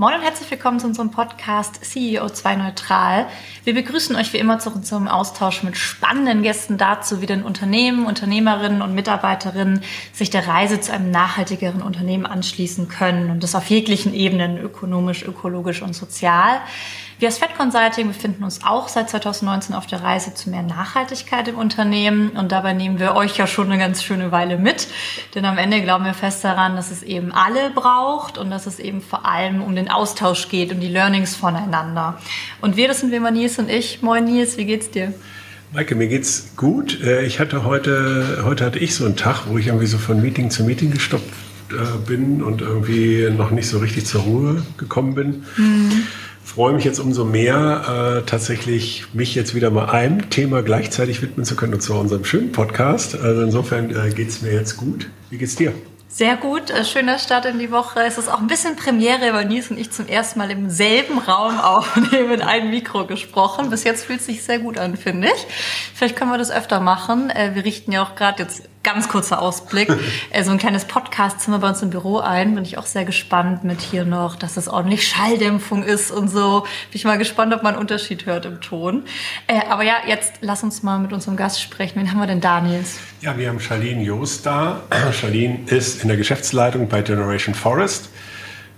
Moin und herzlich willkommen zu unserem Podcast CEO2 Neutral. Wir begrüßen euch wie immer zu unserem Austausch mit spannenden Gästen dazu, wie denn Unternehmen, Unternehmerinnen und Mitarbeiterinnen sich der Reise zu einem nachhaltigeren Unternehmen anschließen können und das auf jeglichen Ebenen, ökonomisch, ökologisch und sozial. Wir als Fed Consulting befinden uns auch seit 2019 auf der Reise zu mehr Nachhaltigkeit im Unternehmen und dabei nehmen wir euch ja schon eine ganz schöne Weile mit, denn am Ende glauben wir fest daran, dass es eben alle braucht und dass es eben vor allem um den Austausch geht, um die Learnings voneinander. Und wir, das sind wir mal Nils und ich. Moin Nils, wie geht's dir? Maike, mir geht's gut. Äh, ich hatte heute, heute hatte ich so einen Tag, wo ich irgendwie so von Meeting zu Meeting gestoppt äh, bin und irgendwie noch nicht so richtig zur Ruhe gekommen bin. Mhm freue mich jetzt umso mehr, äh, tatsächlich mich jetzt wieder mal einem Thema gleichzeitig widmen zu können, und zwar unserem schönen Podcast. Also insofern äh, geht es mir jetzt gut. Wie geht's dir? Sehr gut, äh, schöner Start in die Woche. Es ist auch ein bisschen Premiere, weil Nils und ich zum ersten Mal im selben Raum aufnehmen, mit einem Mikro gesprochen. Bis jetzt fühlt es sich sehr gut an, finde ich. Vielleicht können wir das öfter machen. Äh, wir richten ja auch gerade jetzt ganz kurzer Ausblick, äh, so ein kleines Podcast-Zimmer bei uns im Büro ein. Bin ich auch sehr gespannt mit hier noch, dass es ordentlich Schalldämpfung ist und so. Bin ich mal gespannt, ob man einen Unterschied hört im Ton. Äh, aber ja, jetzt lass uns mal mit unserem Gast sprechen. Wen haben wir denn da, Nils? Ja, wir haben Charlene Joost da. Charlene ist in der Geschäftsleitung bei Generation Forest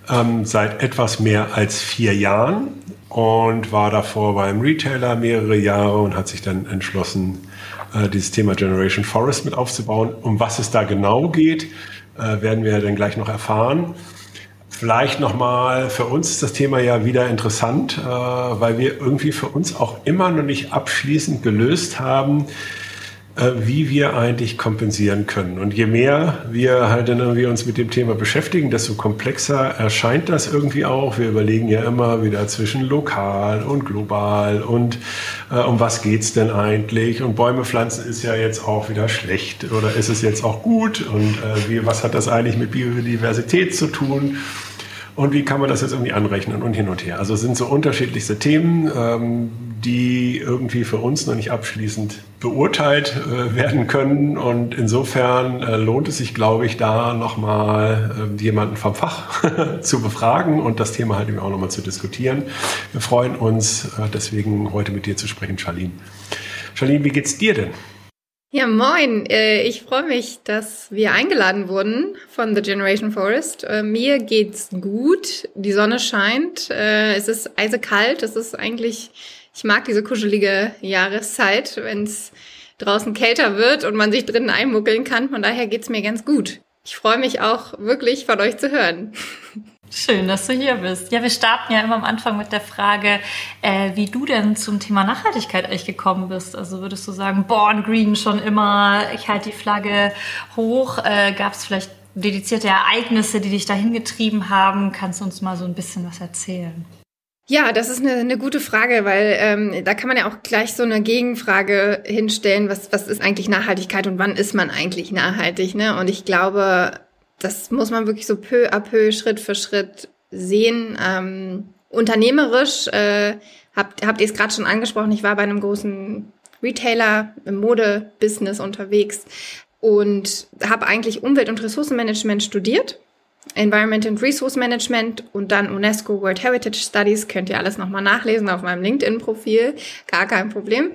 ähm, seit etwas mehr als vier Jahren und war davor beim Retailer mehrere Jahre und hat sich dann entschlossen, äh, dieses Thema Generation Forest mit aufzubauen. Um was es da genau geht, äh, werden wir dann gleich noch erfahren. Vielleicht nochmal, für uns ist das Thema ja wieder interessant, äh, weil wir irgendwie für uns auch immer noch nicht abschließend gelöst haben, wie wir eigentlich kompensieren können. Und je mehr wir halt dann irgendwie uns mit dem Thema beschäftigen, desto komplexer erscheint das irgendwie auch. Wir überlegen ja immer wieder zwischen lokal und global und äh, um was geht's denn eigentlich? Und Bäume pflanzen ist ja jetzt auch wieder schlecht oder ist es jetzt auch gut? Und äh, wie, was hat das eigentlich mit Biodiversität zu tun? Und wie kann man das jetzt irgendwie anrechnen und hin und her? Also es sind so unterschiedlichste Themen, ähm, die irgendwie für uns noch nicht abschließend beurteilt äh, werden können. Und insofern äh, lohnt es sich, glaube ich, da nochmal äh, jemanden vom Fach zu befragen und das Thema halt eben auch nochmal zu diskutieren. Wir freuen uns äh, deswegen heute mit dir zu sprechen, Charlene. Charlene, wie geht's dir denn? Ja, moin. Äh, ich freue mich, dass wir eingeladen wurden von The Generation Forest. Äh, mir geht's gut. Die Sonne scheint. Es ist eisekalt. Es ist eigentlich, ich mag diese kuschelige Jahreszeit, wenn es draußen kälter wird und man sich drinnen einmuckeln kann. Von daher geht's mir ganz gut. Ich freue mich auch wirklich von euch zu hören. Schön, dass du hier bist. Ja, wir starten ja immer am Anfang mit der Frage, äh, wie du denn zum Thema Nachhaltigkeit eigentlich gekommen bist. Also würdest du sagen, Born Green schon immer, ich halte die Flagge hoch. Äh, Gab es vielleicht dedizierte Ereignisse, die dich dahin getrieben haben? Kannst du uns mal so ein bisschen was erzählen? Ja, das ist eine, eine gute Frage, weil ähm, da kann man ja auch gleich so eine Gegenfrage hinstellen, was, was ist eigentlich Nachhaltigkeit und wann ist man eigentlich nachhaltig? Ne? Und ich glaube, das muss man wirklich so peu à peu, Schritt für Schritt sehen. Ähm, unternehmerisch äh, habt, habt ihr es gerade schon angesprochen, ich war bei einem großen Retailer im Modebusiness unterwegs und habe eigentlich Umwelt- und Ressourcenmanagement studiert. Environment and Resource Management und dann UNESCO World Heritage Studies. Könnt ihr alles nochmal nachlesen auf meinem LinkedIn-Profil. Gar kein Problem.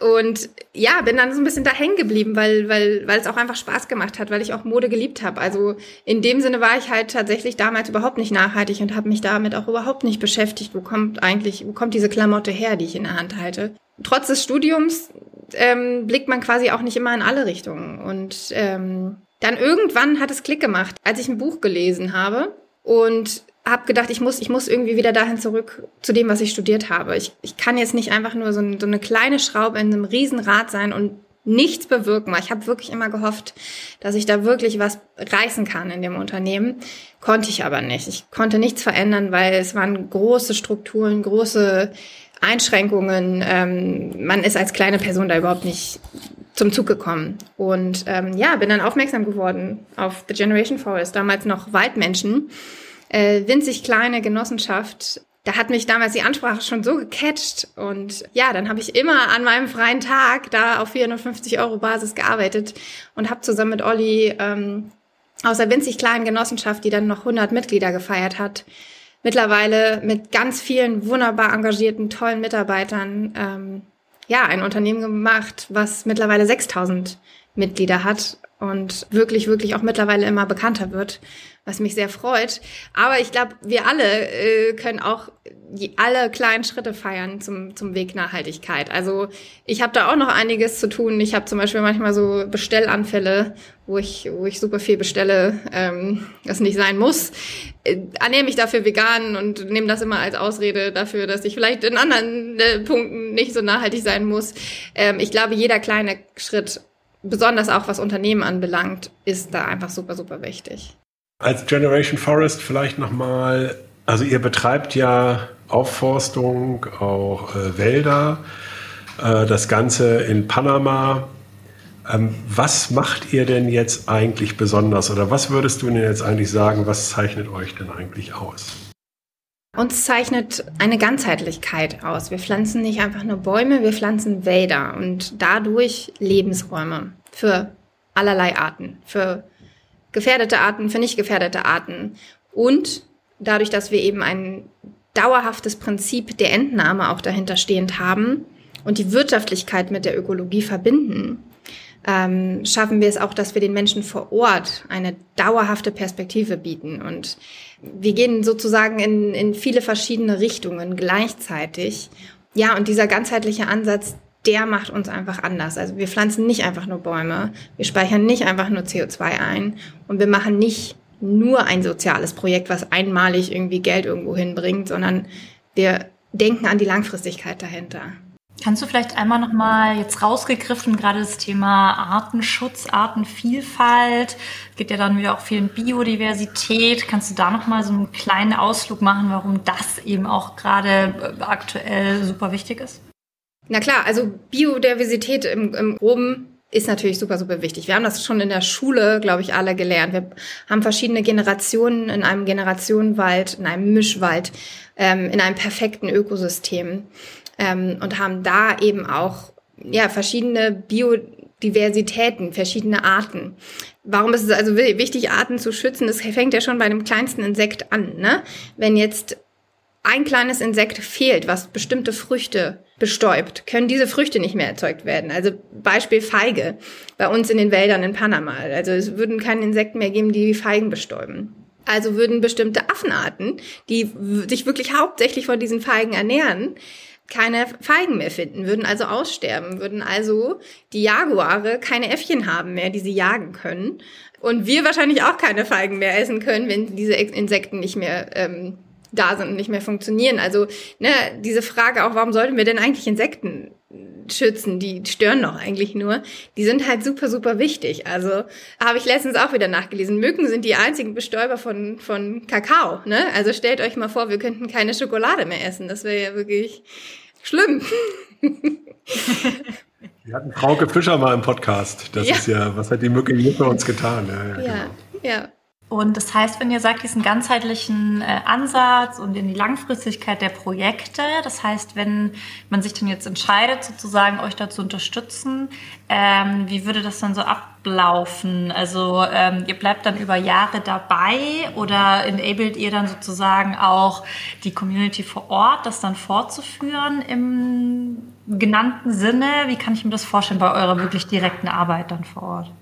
Und ja, bin dann so ein bisschen da hängen geblieben, weil, weil, weil es auch einfach Spaß gemacht hat, weil ich auch Mode geliebt habe. Also in dem Sinne war ich halt tatsächlich damals überhaupt nicht nachhaltig und habe mich damit auch überhaupt nicht beschäftigt, wo kommt eigentlich, wo kommt diese Klamotte her, die ich in der Hand halte. Trotz des Studiums ähm, blickt man quasi auch nicht immer in alle Richtungen. Und ähm, dann irgendwann hat es Klick gemacht, als ich ein Buch gelesen habe und habe gedacht, ich muss, ich muss irgendwie wieder dahin zurück zu dem, was ich studiert habe. Ich, ich kann jetzt nicht einfach nur so, ein, so eine kleine Schraube in einem Riesenrad sein und nichts bewirken. Ich habe wirklich immer gehofft, dass ich da wirklich was reißen kann in dem Unternehmen. Konnte ich aber nicht. Ich konnte nichts verändern, weil es waren große Strukturen, große Einschränkungen. Ähm, man ist als kleine Person da überhaupt nicht zum Zug gekommen. Und ähm, ja, bin dann aufmerksam geworden auf The Generation Forest, damals noch Waldmenschen äh, winzig kleine Genossenschaft. Da hat mich damals die Ansprache schon so gecatcht und ja, dann habe ich immer an meinem freien Tag da auf 450 Euro Basis gearbeitet und habe zusammen mit Olli ähm, aus der winzig kleinen Genossenschaft, die dann noch 100 Mitglieder gefeiert hat, mittlerweile mit ganz vielen wunderbar engagierten, tollen Mitarbeitern ähm, ja ein Unternehmen gemacht, was mittlerweile 6000 Mitglieder hat und wirklich, wirklich auch mittlerweile immer bekannter wird, was mich sehr freut. Aber ich glaube, wir alle äh, können auch die, alle kleinen Schritte feiern zum, zum Weg Nachhaltigkeit. Also ich habe da auch noch einiges zu tun. Ich habe zum Beispiel manchmal so Bestellanfälle, wo ich, wo ich super viel bestelle, ähm, das nicht sein muss. Äh, ernähre mich dafür vegan und nehme das immer als Ausrede dafür, dass ich vielleicht in anderen äh, Punkten nicht so nachhaltig sein muss. Ähm, ich glaube, jeder kleine Schritt besonders auch was Unternehmen anbelangt, ist da einfach super, super wichtig. Als Generation Forest vielleicht nochmal, also ihr betreibt ja Aufforstung, auch äh, Wälder, äh, das Ganze in Panama. Ähm, was macht ihr denn jetzt eigentlich besonders oder was würdest du denn jetzt eigentlich sagen, was zeichnet euch denn eigentlich aus? Uns zeichnet eine Ganzheitlichkeit aus. Wir pflanzen nicht einfach nur Bäume, wir pflanzen Wälder und dadurch Lebensräume für allerlei Arten, für gefährdete Arten, für nicht gefährdete Arten. Und dadurch, dass wir eben ein dauerhaftes Prinzip der Entnahme auch dahinter stehend haben und die Wirtschaftlichkeit mit der Ökologie verbinden, ähm, schaffen wir es auch, dass wir den Menschen vor Ort eine dauerhafte Perspektive bieten. Und wir gehen sozusagen in, in viele verschiedene Richtungen gleichzeitig. Ja, und dieser ganzheitliche Ansatz, der macht uns einfach anders. Also wir pflanzen nicht einfach nur Bäume, wir speichern nicht einfach nur CO2 ein und wir machen nicht nur ein soziales Projekt, was einmalig irgendwie Geld irgendwo hinbringt, sondern wir denken an die Langfristigkeit dahinter. Kannst du vielleicht einmal noch mal jetzt rausgegriffen gerade das Thema Artenschutz, Artenvielfalt, geht ja dann wieder auch viel in Biodiversität. Kannst du da noch mal so einen kleinen Ausflug machen, warum das eben auch gerade äh, aktuell super wichtig ist? Na klar, also Biodiversität im, im Groben ist natürlich super, super wichtig. Wir haben das schon in der Schule, glaube ich, alle gelernt. Wir haben verschiedene Generationen in einem Generationenwald, in einem Mischwald, ähm, in einem perfekten Ökosystem ähm, und haben da eben auch ja verschiedene Biodiversitäten, verschiedene Arten. Warum ist es also wichtig, Arten zu schützen? Das fängt ja schon bei dem kleinsten Insekt an. Ne? Wenn jetzt ein kleines Insekt fehlt, was bestimmte Früchte bestäubt, können diese Früchte nicht mehr erzeugt werden. Also Beispiel Feige bei uns in den Wäldern in Panama. Also es würden keine Insekten mehr geben, die Feigen bestäuben. Also würden bestimmte Affenarten, die sich wirklich hauptsächlich von diesen Feigen ernähren, keine Feigen mehr finden, würden also aussterben, würden also die Jaguare keine Äffchen haben mehr, die sie jagen können. Und wir wahrscheinlich auch keine Feigen mehr essen können, wenn diese Insekten nicht mehr ähm, da sind und nicht mehr funktionieren. Also ne, diese Frage auch, warum sollten wir denn eigentlich Insekten schützen? Die stören doch eigentlich nur. Die sind halt super, super wichtig. Also habe ich letztens auch wieder nachgelesen. Mücken sind die einzigen Bestäuber von, von Kakao. Ne? Also stellt euch mal vor, wir könnten keine Schokolade mehr essen. Das wäre ja wirklich schlimm. Wir hatten Frauke Fischer mal im Podcast. Das ja. ist ja, was hat die Mücke hier für uns getan? Ja, ja, ja. Genau. ja. Und das heißt, wenn ihr sagt, diesen ganzheitlichen äh, Ansatz und in die Langfristigkeit der Projekte, das heißt, wenn man sich dann jetzt entscheidet, sozusagen euch da zu unterstützen, ähm, wie würde das dann so ablaufen? Also ähm, ihr bleibt dann über Jahre dabei oder enabled ihr dann sozusagen auch die Community vor Ort, das dann fortzuführen im genannten Sinne? Wie kann ich mir das vorstellen bei eurer wirklich direkten Arbeit dann vor Ort?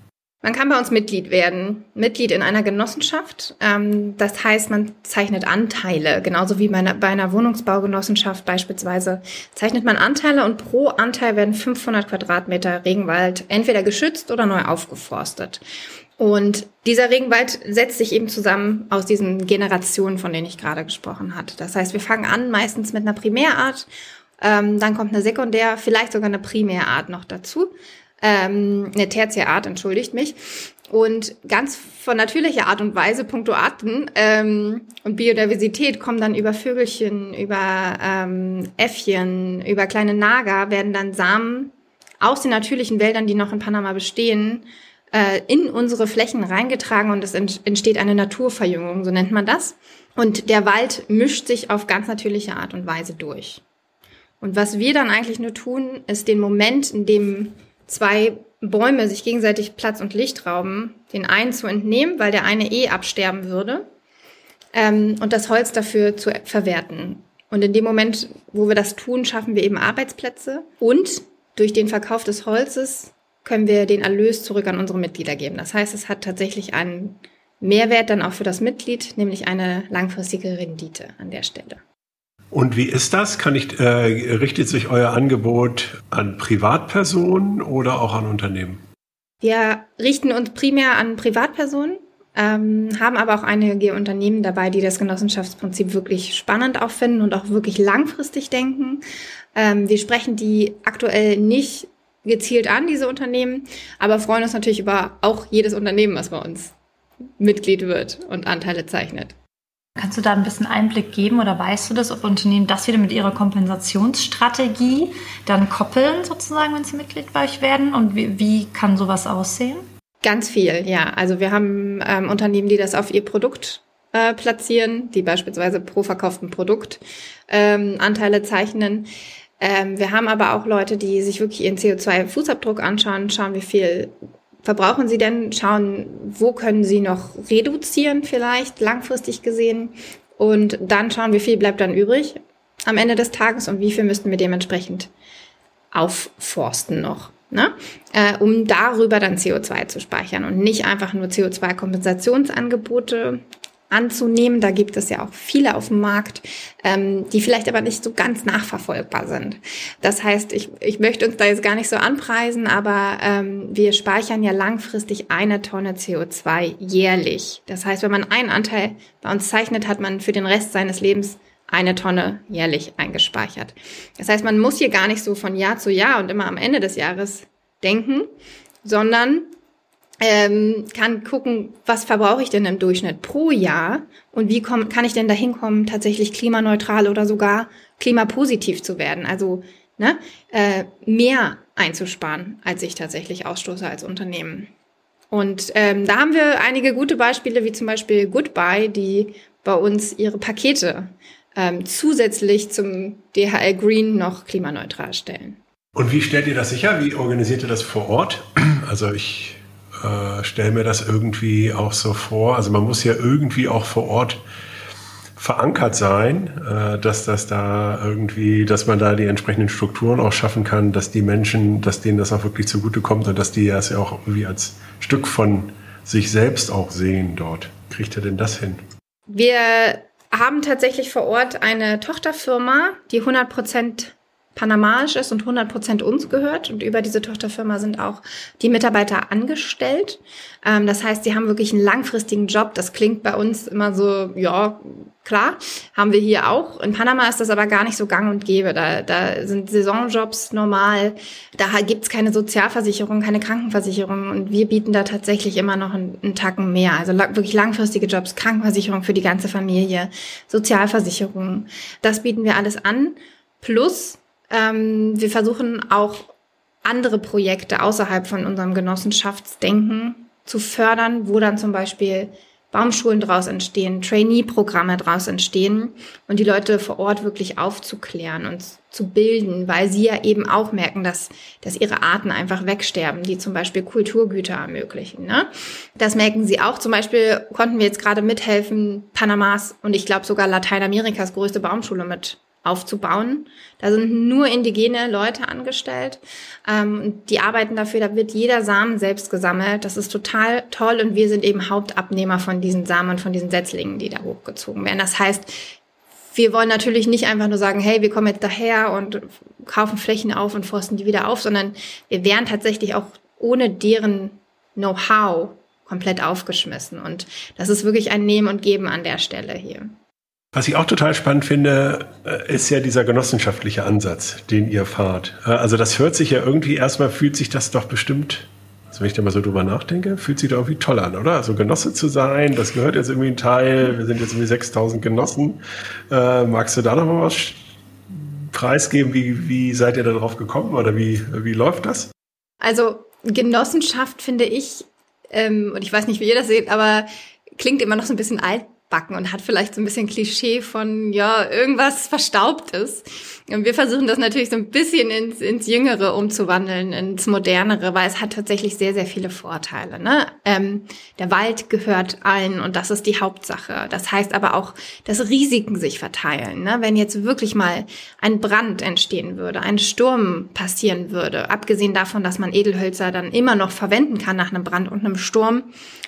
Man kann bei uns Mitglied werden, Mitglied in einer Genossenschaft. Ähm, das heißt, man zeichnet Anteile, genauso wie bei einer Wohnungsbaugenossenschaft beispielsweise, zeichnet man Anteile und pro Anteil werden 500 Quadratmeter Regenwald entweder geschützt oder neu aufgeforstet. Und dieser Regenwald setzt sich eben zusammen aus diesen Generationen, von denen ich gerade gesprochen hatte. Das heißt, wir fangen an meistens mit einer Primärart, ähm, dann kommt eine Sekundär, vielleicht sogar eine Primärart noch dazu ähm, eine Tertiärart, entschuldigt mich. Und ganz von natürlicher Art und Weise, puncto Arten ähm, und Biodiversität, kommen dann über Vögelchen, über ähm, Äffchen, über kleine Nager, werden dann Samen aus den natürlichen Wäldern, die noch in Panama bestehen, äh, in unsere Flächen reingetragen und es entsteht eine Naturverjüngung, so nennt man das. Und der Wald mischt sich auf ganz natürliche Art und Weise durch. Und was wir dann eigentlich nur tun, ist den Moment, in dem zwei Bäume sich gegenseitig Platz und Licht rauben, den einen zu entnehmen, weil der eine eh absterben würde, ähm, und das Holz dafür zu verwerten. Und in dem Moment, wo wir das tun, schaffen wir eben Arbeitsplätze und durch den Verkauf des Holzes können wir den Erlös zurück an unsere Mitglieder geben. Das heißt, es hat tatsächlich einen Mehrwert dann auch für das Mitglied, nämlich eine langfristige Rendite an der Stelle. Und wie ist das? Ich, äh, richtet sich euer Angebot an Privatpersonen oder auch an Unternehmen? Wir richten uns primär an Privatpersonen, ähm, haben aber auch einige Unternehmen dabei, die das Genossenschaftsprinzip wirklich spannend auffinden und auch wirklich langfristig denken. Ähm, wir sprechen die aktuell nicht gezielt an, diese Unternehmen, aber freuen uns natürlich über auch jedes Unternehmen, was bei uns Mitglied wird und Anteile zeichnet. Kannst du da ein bisschen Einblick geben oder weißt du das, ob Unternehmen das wieder mit ihrer Kompensationsstrategie dann koppeln, sozusagen, wenn sie Mitglied bei euch werden? Und wie, wie kann sowas aussehen? Ganz viel, ja. Also wir haben ähm, Unternehmen, die das auf ihr Produkt äh, platzieren, die beispielsweise pro verkauften Produkt ähm, Anteile zeichnen. Ähm, wir haben aber auch Leute, die sich wirklich ihren CO2-Fußabdruck anschauen, schauen, wie viel verbrauchen sie denn, schauen, wo können sie noch reduzieren vielleicht langfristig gesehen und dann schauen, wie viel bleibt dann übrig am Ende des Tages und wie viel müssten wir dementsprechend aufforsten noch. Ne? Äh, um darüber dann CO2 zu speichern und nicht einfach nur CO2-Kompensationsangebote anzunehmen. Da gibt es ja auch viele auf dem Markt, ähm, die vielleicht aber nicht so ganz nachverfolgbar sind. Das heißt, ich, ich möchte uns da jetzt gar nicht so anpreisen, aber ähm, wir speichern ja langfristig eine Tonne CO2 jährlich. Das heißt, wenn man einen Anteil bei uns zeichnet, hat man für den Rest seines Lebens eine Tonne jährlich eingespeichert. Das heißt, man muss hier gar nicht so von Jahr zu Jahr und immer am Ende des Jahres denken, sondern ähm, kann gucken, was verbrauche ich denn im Durchschnitt pro Jahr und wie komm, kann ich denn dahin kommen, tatsächlich klimaneutral oder sogar klimapositiv zu werden. Also ne, äh, mehr einzusparen, als ich tatsächlich ausstoße als Unternehmen. Und ähm, da haben wir einige gute Beispiele, wie zum Beispiel Goodbye, die bei uns ihre Pakete ähm, zusätzlich zum DHL Green noch klimaneutral stellen. Und wie stellt ihr das sicher? Wie organisiert ihr das vor Ort? Also ich äh, stelle mir das irgendwie auch so vor. Also man muss ja irgendwie auch vor Ort verankert sein, äh, dass das da irgendwie, dass man da die entsprechenden Strukturen auch schaffen kann, dass die Menschen, dass denen das auch wirklich zugutekommt und dass die das ja auch irgendwie als Stück von sich selbst auch sehen dort. Kriegt ihr denn das hin? Wir haben tatsächlich vor Ort eine Tochterfirma, die 100 Prozent panamaisch ist und 100 Prozent uns gehört. Und über diese Tochterfirma sind auch die Mitarbeiter angestellt. Ähm, das heißt, die haben wirklich einen langfristigen Job. Das klingt bei uns immer so, ja, klar, haben wir hier auch. In Panama ist das aber gar nicht so gang und gäbe. Da, da sind Saisonjobs normal. Da gibt's keine Sozialversicherung, keine Krankenversicherung. Und wir bieten da tatsächlich immer noch einen, einen Tacken mehr. Also wirklich langfristige Jobs, Krankenversicherung für die ganze Familie, Sozialversicherung. Das bieten wir alles an. Plus ähm, wir versuchen auch andere Projekte außerhalb von unserem Genossenschaftsdenken zu fördern, wo dann zum Beispiel Baumschulen draus entstehen, Trainee-Programme draus entstehen und die Leute vor Ort wirklich aufzuklären und zu bilden, weil sie ja eben auch merken, dass, dass ihre Arten einfach wegsterben, die zum Beispiel Kulturgüter ermöglichen. Ne? Das merken sie auch. Zum Beispiel konnten wir jetzt gerade mithelfen, Panamas und ich glaube sogar Lateinamerikas größte Baumschule mit aufzubauen. Da sind nur indigene Leute angestellt. Ähm, die arbeiten dafür, da wird jeder Samen selbst gesammelt. Das ist total toll und wir sind eben Hauptabnehmer von diesen Samen, von diesen Setzlingen, die da hochgezogen werden. Das heißt, wir wollen natürlich nicht einfach nur sagen, hey, wir kommen jetzt daher und kaufen Flächen auf und forsten die wieder auf, sondern wir wären tatsächlich auch ohne deren Know-how komplett aufgeschmissen. Und das ist wirklich ein Nehmen und Geben an der Stelle hier. Was ich auch total spannend finde, äh, ist ja dieser genossenschaftliche Ansatz, den ihr fahrt. Äh, also das hört sich ja irgendwie, erstmal fühlt sich das doch bestimmt, also wenn ich da mal so drüber nachdenke, fühlt sich doch irgendwie toll an, oder? Also Genosse zu sein, das gehört jetzt irgendwie ein Teil, wir sind jetzt irgendwie 6000 Genossen. Äh, magst du da noch mal was preisgeben? Wie, wie seid ihr da drauf gekommen oder wie, wie läuft das? Also Genossenschaft finde ich, ähm, und ich weiß nicht, wie ihr das seht, aber klingt immer noch so ein bisschen alt backen und hat vielleicht so ein bisschen Klischee von, ja, irgendwas Verstaubtes. Und wir versuchen das natürlich so ein bisschen ins, ins Jüngere umzuwandeln, ins Modernere, weil es hat tatsächlich sehr, sehr viele Vorteile. Ne? Ähm, der Wald gehört allen und das ist die Hauptsache. Das heißt aber auch, dass Risiken sich verteilen. Ne? Wenn jetzt wirklich mal ein Brand entstehen würde, ein Sturm passieren würde, abgesehen davon, dass man Edelhölzer dann immer noch verwenden kann nach einem Brand und einem Sturm,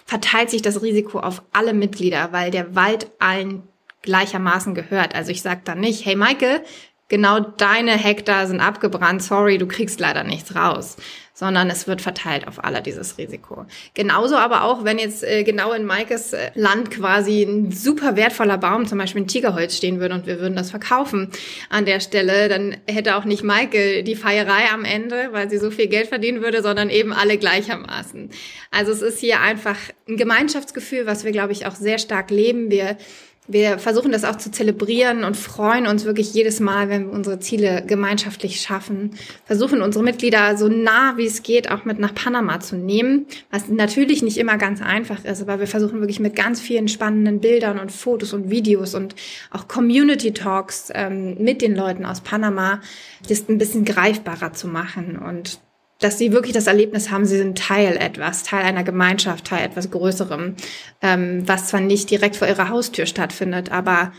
verteilt sich das Risiko auf alle Mitglieder, weil der Wald allen gleichermaßen gehört. Also ich sage dann nicht, hey Maike, genau deine Hektar sind abgebrannt, sorry, du kriegst leider nichts raus, sondern es wird verteilt auf alle dieses Risiko. Genauso aber auch, wenn jetzt äh, genau in Maikes äh, Land quasi ein super wertvoller Baum, zum Beispiel ein Tigerholz stehen würde und wir würden das verkaufen an der Stelle, dann hätte auch nicht Maike die Feierei am Ende, weil sie so viel Geld verdienen würde, sondern eben alle gleichermaßen. Also es ist hier einfach ein Gemeinschaftsgefühl, was wir, glaube ich, auch sehr stark leben. Wir wir versuchen das auch zu zelebrieren und freuen uns wirklich jedes Mal, wenn wir unsere Ziele gemeinschaftlich schaffen. Versuchen unsere Mitglieder so nah wie es geht auch mit nach Panama zu nehmen, was natürlich nicht immer ganz einfach ist, aber wir versuchen wirklich mit ganz vielen spannenden Bildern und Fotos und Videos und auch Community Talks ähm, mit den Leuten aus Panama das ein bisschen greifbarer zu machen und dass sie wirklich das Erlebnis haben, sie sind Teil etwas, Teil einer Gemeinschaft, Teil etwas Größerem, ähm, was zwar nicht direkt vor ihrer Haustür stattfindet, aber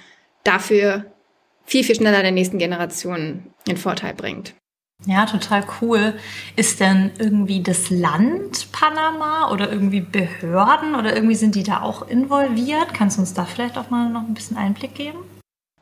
dafür viel, viel schneller der nächsten Generation den Vorteil bringt. Ja, total cool. Ist denn irgendwie das Land Panama oder irgendwie Behörden oder irgendwie sind die da auch involviert? Kannst du uns da vielleicht auch mal noch ein bisschen Einblick geben?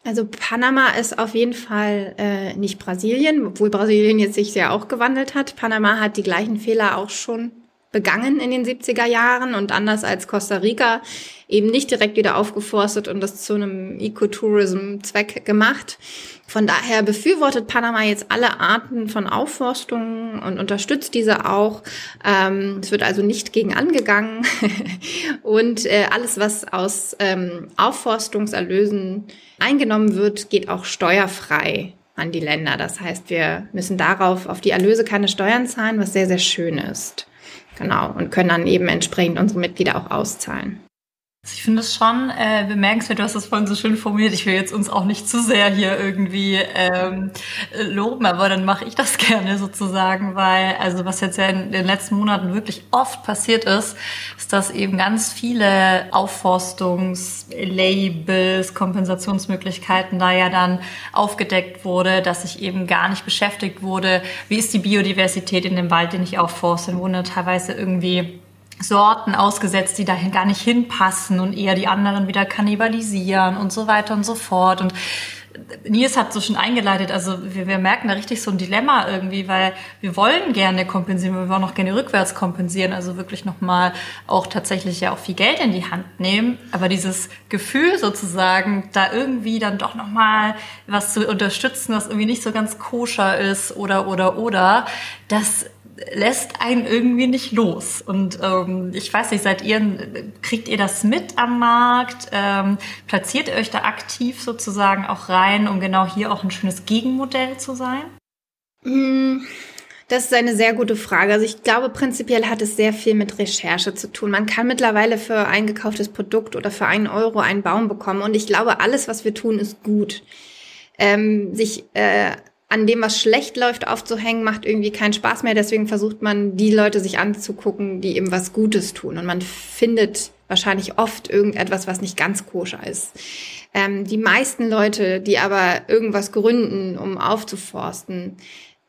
Also Panama ist auf jeden Fall äh, nicht Brasilien, obwohl Brasilien jetzt sich sehr auch gewandelt hat. Panama hat die gleichen Fehler auch schon begangen in den 70er Jahren und anders als Costa Rica eben nicht direkt wieder aufgeforstet und das zu einem Ecotourism-Zweck gemacht. Von daher befürwortet Panama jetzt alle Arten von Aufforstung und unterstützt diese auch. Ähm, es wird also nicht gegen angegangen. und äh, alles, was aus ähm, Aufforstungserlösen eingenommen wird, geht auch steuerfrei an die Länder. Das heißt, wir müssen darauf, auf die Erlöse keine Steuern zahlen, was sehr, sehr schön ist. Genau. Und können dann eben entsprechend unsere Mitglieder auch auszahlen. Ich finde es schon äh, bemerkenswert, du hast das vorhin so schön formuliert. Ich will jetzt uns auch nicht zu sehr hier irgendwie ähm, loben, aber dann mache ich das gerne sozusagen, weil also was jetzt ja in den letzten Monaten wirklich oft passiert ist, ist, dass eben ganz viele Aufforstungs-Labels, Kompensationsmöglichkeiten da ja dann aufgedeckt wurde, dass sich eben gar nicht beschäftigt wurde, wie ist die Biodiversität in dem Wald, den ich aufforste, Dann wurden teilweise irgendwie Sorten ausgesetzt, die dahin gar nicht hinpassen und eher die anderen wieder kannibalisieren und so weiter und so fort. Und Nils hat so schon eingeleitet, also wir, wir merken da richtig so ein Dilemma irgendwie, weil wir wollen gerne kompensieren, wir wollen auch gerne rückwärts kompensieren, also wirklich nochmal auch tatsächlich ja auch viel Geld in die Hand nehmen. Aber dieses Gefühl sozusagen, da irgendwie dann doch nochmal was zu unterstützen, was irgendwie nicht so ganz koscher ist oder, oder, oder, das lässt einen irgendwie nicht los. Und ähm, ich weiß nicht, seid ihr, kriegt ihr das mit am Markt? Ähm, platziert ihr euch da aktiv sozusagen auch rein, um genau hier auch ein schönes Gegenmodell zu sein? Hm, das ist eine sehr gute Frage. Also ich glaube, prinzipiell hat es sehr viel mit Recherche zu tun. Man kann mittlerweile für ein gekauftes Produkt oder für einen Euro einen Baum bekommen. Und ich glaube, alles, was wir tun, ist gut. Ähm, sich äh, an dem, was schlecht läuft, aufzuhängen, macht irgendwie keinen Spaß mehr. Deswegen versucht man, die Leute sich anzugucken, die eben was Gutes tun. Und man findet wahrscheinlich oft irgendetwas, was nicht ganz koscher ist. Ähm, die meisten Leute, die aber irgendwas gründen, um aufzuforsten,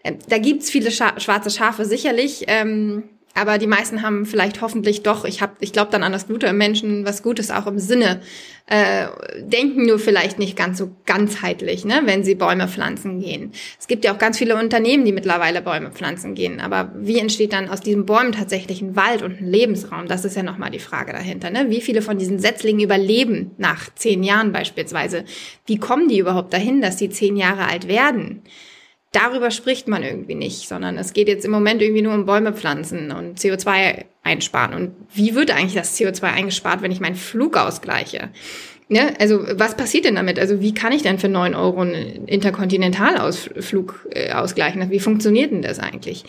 äh, da gibt's viele Scha schwarze Schafe sicherlich. Ähm, aber die meisten haben vielleicht hoffentlich doch, ich hab, ich glaube dann an das Gute im Menschen, was Gutes auch im Sinne, äh, denken nur vielleicht nicht ganz so ganzheitlich, ne, wenn sie Bäume pflanzen gehen. Es gibt ja auch ganz viele Unternehmen, die mittlerweile Bäume pflanzen gehen. Aber wie entsteht dann aus diesen Bäumen tatsächlich ein Wald und ein Lebensraum? Das ist ja nochmal die Frage dahinter. Ne? Wie viele von diesen Setzlingen überleben nach zehn Jahren beispielsweise? Wie kommen die überhaupt dahin, dass die zehn Jahre alt werden? Darüber spricht man irgendwie nicht, sondern es geht jetzt im Moment irgendwie nur um Bäume pflanzen und CO2 einsparen. Und wie wird eigentlich das CO2 eingespart, wenn ich meinen Flug ausgleiche? Ne? Also was passiert denn damit? Also wie kann ich denn für neun Euro einen Interkontinentalausflug äh, ausgleichen? Wie funktioniert denn das eigentlich?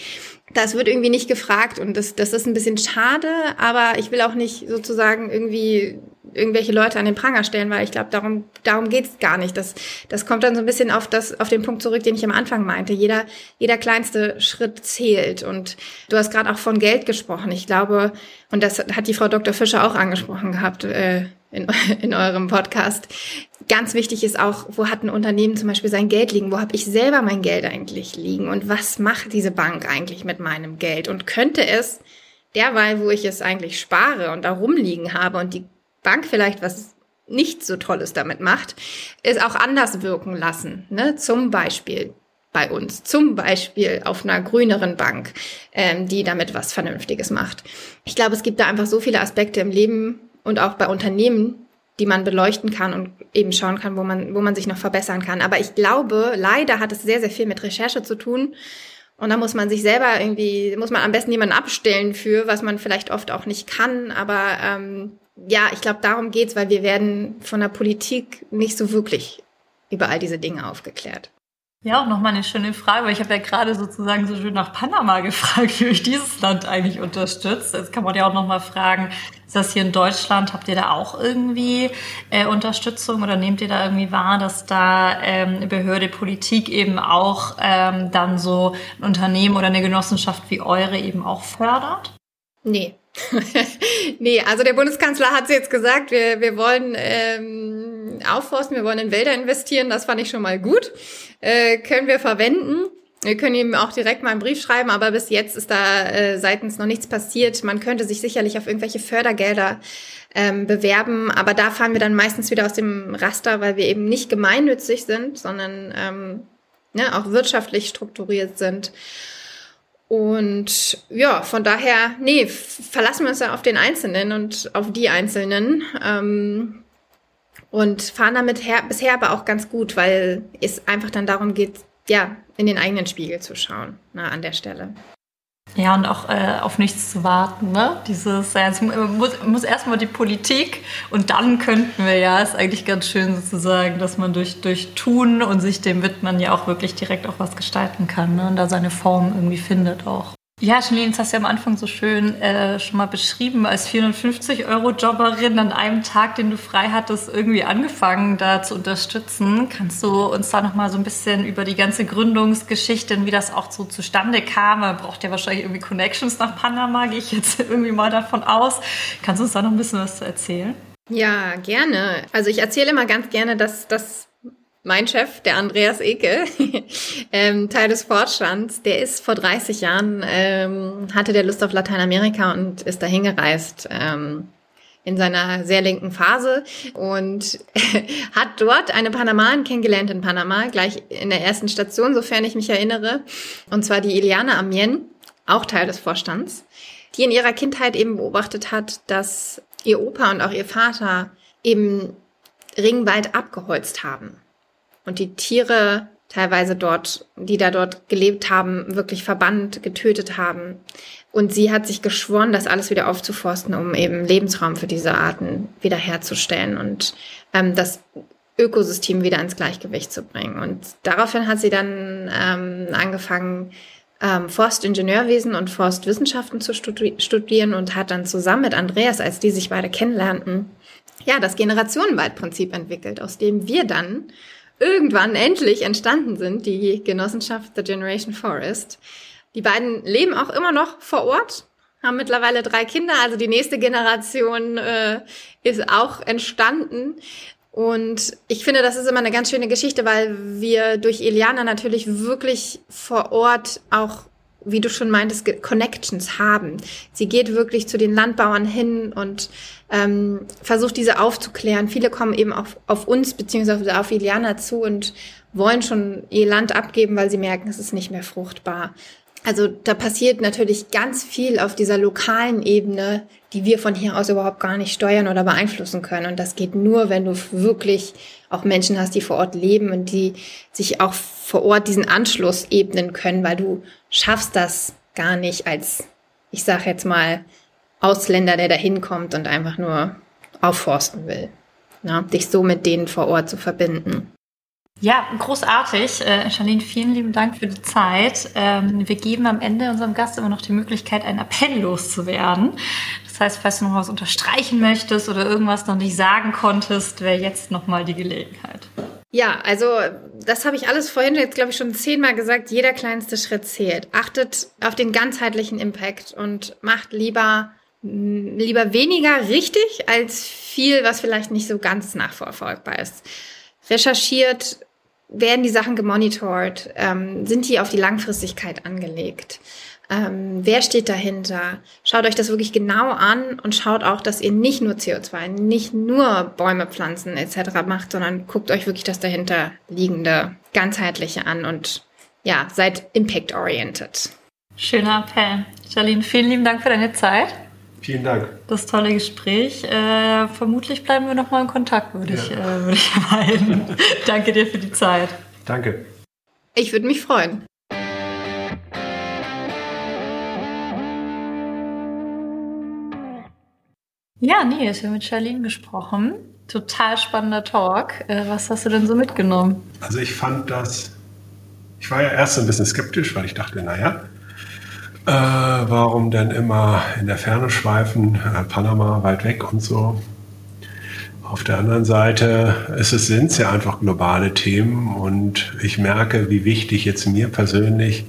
Das wird irgendwie nicht gefragt und das, das ist ein bisschen schade, aber ich will auch nicht sozusagen irgendwie irgendwelche Leute an den Pranger stellen, weil ich glaube, darum, darum geht's gar nicht. Das, das kommt dann so ein bisschen auf, das, auf den Punkt zurück, den ich am Anfang meinte. Jeder, jeder kleinste Schritt zählt. Und du hast gerade auch von Geld gesprochen. Ich glaube, und das hat die Frau Dr. Fischer auch angesprochen gehabt äh, in, in eurem Podcast. Ganz wichtig ist auch, wo hat ein Unternehmen zum Beispiel sein Geld liegen? Wo habe ich selber mein Geld eigentlich liegen? Und was macht diese Bank eigentlich mit meinem Geld? Und könnte es derweil, wo ich es eigentlich spare und da rumliegen habe und die Bank vielleicht was nicht so Tolles damit macht, es auch anders wirken lassen. Ne? Zum Beispiel bei uns, zum Beispiel auf einer grüneren Bank, ähm, die damit was Vernünftiges macht. Ich glaube, es gibt da einfach so viele Aspekte im Leben und auch bei Unternehmen, die man beleuchten kann und eben schauen kann, wo man, wo man sich noch verbessern kann. Aber ich glaube, leider hat es sehr, sehr viel mit Recherche zu tun und da muss man sich selber irgendwie, muss man am besten jemanden abstellen für, was man vielleicht oft auch nicht kann. Aber ähm, ja, ich glaube, darum geht's, weil wir werden von der Politik nicht so wirklich über all diese Dinge aufgeklärt. Ja, auch nochmal eine schöne Frage, weil ich habe ja gerade sozusagen so schön nach Panama gefragt, wie euch dieses Land eigentlich unterstützt. Jetzt kann man ja auch nochmal fragen, ist das hier in Deutschland, habt ihr da auch irgendwie äh, Unterstützung oder nehmt ihr da irgendwie wahr, dass da ähm, Behörde, Politik eben auch ähm, dann so ein Unternehmen oder eine Genossenschaft wie eure eben auch fördert? Nee. nee, also der Bundeskanzler hat jetzt gesagt, wir, wir wollen ähm, aufforsten, wir wollen in Wälder investieren, das fand ich schon mal gut äh, können wir verwenden. Wir können ihm auch direkt mal einen Brief schreiben, aber bis jetzt ist da äh, seitens noch nichts passiert. Man könnte sich sicherlich auf irgendwelche Fördergelder ähm, bewerben, aber da fahren wir dann meistens wieder aus dem Raster, weil wir eben nicht gemeinnützig sind, sondern ähm, ne, auch wirtschaftlich strukturiert sind. Und ja, von daher, nee, verlassen wir uns ja auf den Einzelnen und auf die Einzelnen. Ähm, und fahren damit her, bisher aber auch ganz gut, weil es einfach dann darum geht, ja, in den eigenen Spiegel zu schauen, na, an der Stelle. Ja, und auch äh, auf nichts zu warten. Ne? Dieses, ja, es muss, muss erstmal die Politik und dann könnten wir ja, ist eigentlich ganz schön sozusagen, dass man durch, durch Tun und sich dem widmen ja auch wirklich direkt auch was gestalten kann ne? und da seine Form irgendwie findet auch. Ja, Janine, das hast du ja am Anfang so schön äh, schon mal beschrieben, als 450-Euro-Jobberin an einem Tag, den du frei hattest, irgendwie angefangen, da zu unterstützen. Kannst du uns da noch mal so ein bisschen über die ganze Gründungsgeschichte und wie das auch so zustande kam? Man braucht ja wahrscheinlich irgendwie Connections nach Panama, gehe ich jetzt irgendwie mal davon aus. Kannst du uns da noch ein bisschen was zu erzählen? Ja, gerne. Also ich erzähle immer ganz gerne, dass das mein Chef, der Andreas Eke, ähm, Teil des Vorstands, der ist vor 30 Jahren, ähm, hatte der Lust auf Lateinamerika und ist dahin gereist. Ähm, in seiner sehr linken Phase und hat dort eine Panamain kennengelernt in Panama, gleich in der ersten Station, sofern ich mich erinnere. Und zwar die Iliana Amien, auch Teil des Vorstands, die in ihrer Kindheit eben beobachtet hat, dass ihr Opa und auch ihr Vater eben Ringwald abgeholzt haben und die Tiere teilweise dort, die da dort gelebt haben, wirklich verbannt, getötet haben. Und sie hat sich geschworen, das alles wieder aufzuforsten, um eben Lebensraum für diese Arten wiederherzustellen und ähm, das Ökosystem wieder ins Gleichgewicht zu bringen. Und daraufhin hat sie dann ähm, angefangen, ähm, Forstingenieurwesen und Forstwissenschaften zu studi studieren und hat dann zusammen mit Andreas, als die sich beide kennenlernten, ja, das Generationenwaldprinzip entwickelt, aus dem wir dann irgendwann endlich entstanden sind, die Genossenschaft The Generation Forest. Die beiden leben auch immer noch vor Ort, haben mittlerweile drei Kinder, also die nächste Generation äh, ist auch entstanden. Und ich finde, das ist immer eine ganz schöne Geschichte, weil wir durch Eliana natürlich wirklich vor Ort auch wie du schon meintest, Connections haben. Sie geht wirklich zu den Landbauern hin und ähm, versucht diese aufzuklären. Viele kommen eben auf, auf uns beziehungsweise auf Iliana zu und wollen schon ihr Land abgeben, weil sie merken, es ist nicht mehr fruchtbar. Also da passiert natürlich ganz viel auf dieser lokalen Ebene, die wir von hier aus überhaupt gar nicht steuern oder beeinflussen können. Und das geht nur, wenn du wirklich auch Menschen hast, die vor Ort leben und die sich auch vor Ort diesen Anschluss ebnen können, weil du schaffst das gar nicht als, ich sag jetzt mal, Ausländer, der da hinkommt und einfach nur aufforsten will. Na, dich so mit denen vor Ort zu verbinden. Ja, großartig. Äh, Charlene, vielen lieben Dank für die Zeit. Ähm, wir geben am Ende unserem Gast immer noch die Möglichkeit, einen Appell loszuwerden Das heißt, falls du noch was unterstreichen möchtest oder irgendwas noch nicht sagen konntest, wäre jetzt nochmal die Gelegenheit. Ja, also das habe ich alles vorhin jetzt, glaube ich, schon zehnmal gesagt. Jeder kleinste Schritt zählt. Achtet auf den ganzheitlichen Impact und macht lieber lieber weniger richtig als viel, was vielleicht nicht so ganz nachverfolgbar ist. Recherchiert, werden die Sachen gemonitort, ähm, sind die auf die Langfristigkeit angelegt. Ähm, wer steht dahinter? Schaut euch das wirklich genau an und schaut auch, dass ihr nicht nur CO2, nicht nur Bäume pflanzen etc. macht, sondern guckt euch wirklich das dahinter liegende, ganzheitliche an und ja, seid impact-oriented. Schöner Appell. Charlene, vielen lieben Dank für deine Zeit. Vielen Dank. Das tolle Gespräch. Äh, vermutlich bleiben wir noch mal in Kontakt, würde ja. ich, äh, würde ich meinen. Danke dir für die Zeit. Danke. Ich würde mich freuen. Ja, nee, ich habe mit Charlene gesprochen. Total spannender Talk. Äh, was hast du denn so mitgenommen? Also ich fand das, ich war ja erst ein bisschen skeptisch, weil ich dachte, naja, äh, warum denn immer in der Ferne schweifen, äh, Panama weit weg und so. Auf der anderen Seite sind es ja einfach globale Themen und ich merke, wie wichtig jetzt mir persönlich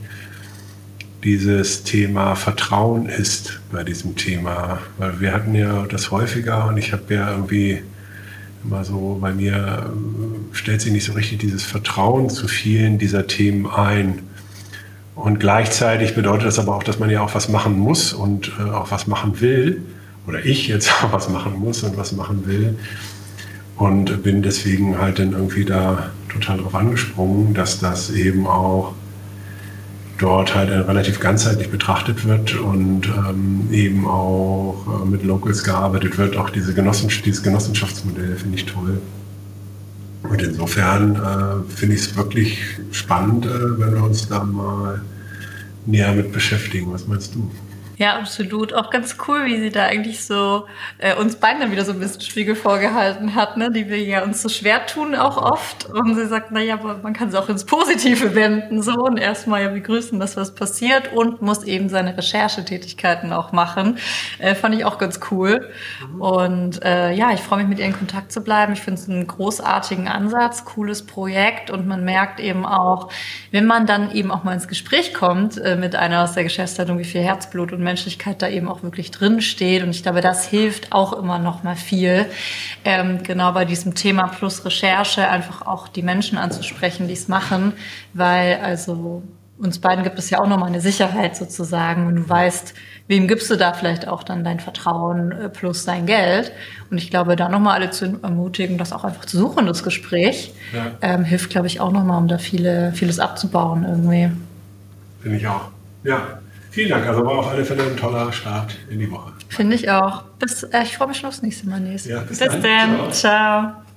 dieses Thema Vertrauen ist bei diesem Thema. Weil wir hatten ja das häufiger und ich habe ja irgendwie immer so, bei mir äh, stellt sich nicht so richtig dieses Vertrauen zu vielen dieser Themen ein. Und gleichzeitig bedeutet das aber auch, dass man ja auch was machen muss und äh, auch was machen will. Oder ich jetzt auch was machen muss und was machen will. Und bin deswegen halt dann irgendwie da total drauf angesprungen, dass das eben auch dort halt relativ ganzheitlich betrachtet wird und ähm, eben auch äh, mit Locals gearbeitet wird. Auch diese Genossenschaft, dieses Genossenschaftsmodell finde ich toll. Und insofern äh, finde ich es wirklich spannend, äh, wenn wir uns da mal näher mit beschäftigen. Was meinst du? Ja, absolut. Auch ganz cool, wie sie da eigentlich so äh, uns beiden dann wieder so ein bisschen Spiegel vorgehalten hat, ne? die wir ja uns so schwer tun auch oft. Und sie sagt, na ja, aber man kann es auch ins Positive wenden so und erstmal ja begrüßen, dass was passiert und muss eben seine Recherchetätigkeiten auch machen. Äh, fand ich auch ganz cool. Und äh, ja, ich freue mich mit ihr in Kontakt zu bleiben. Ich finde es einen großartigen Ansatz, cooles Projekt und man merkt eben auch, wenn man dann eben auch mal ins Gespräch kommt äh, mit einer aus der Geschäftsleitung, wie viel Herzblut und Menschlichkeit da eben auch wirklich drin steht. Und ich glaube, das hilft auch immer noch mal viel, ähm, genau bei diesem Thema plus Recherche einfach auch die Menschen anzusprechen, die es machen, weil also uns beiden gibt es ja auch nochmal eine Sicherheit sozusagen, wenn du weißt, wem gibst du da vielleicht auch dann dein Vertrauen äh, plus dein Geld. Und ich glaube, da nochmal alle zu ermutigen, das auch einfach zu suchen, das Gespräch, ja. ähm, hilft, glaube ich, auch nochmal, um da viele, vieles abzubauen irgendwie. Finde ich auch. Ja, Vielen Dank. Also war auf alle Fälle ein toller Start in die Woche. Finde ich auch. Bis, äh, ich freue mich schon aufs nächste Mal. Nächstes. Ja, bis, bis dann. Ciao. Ciao.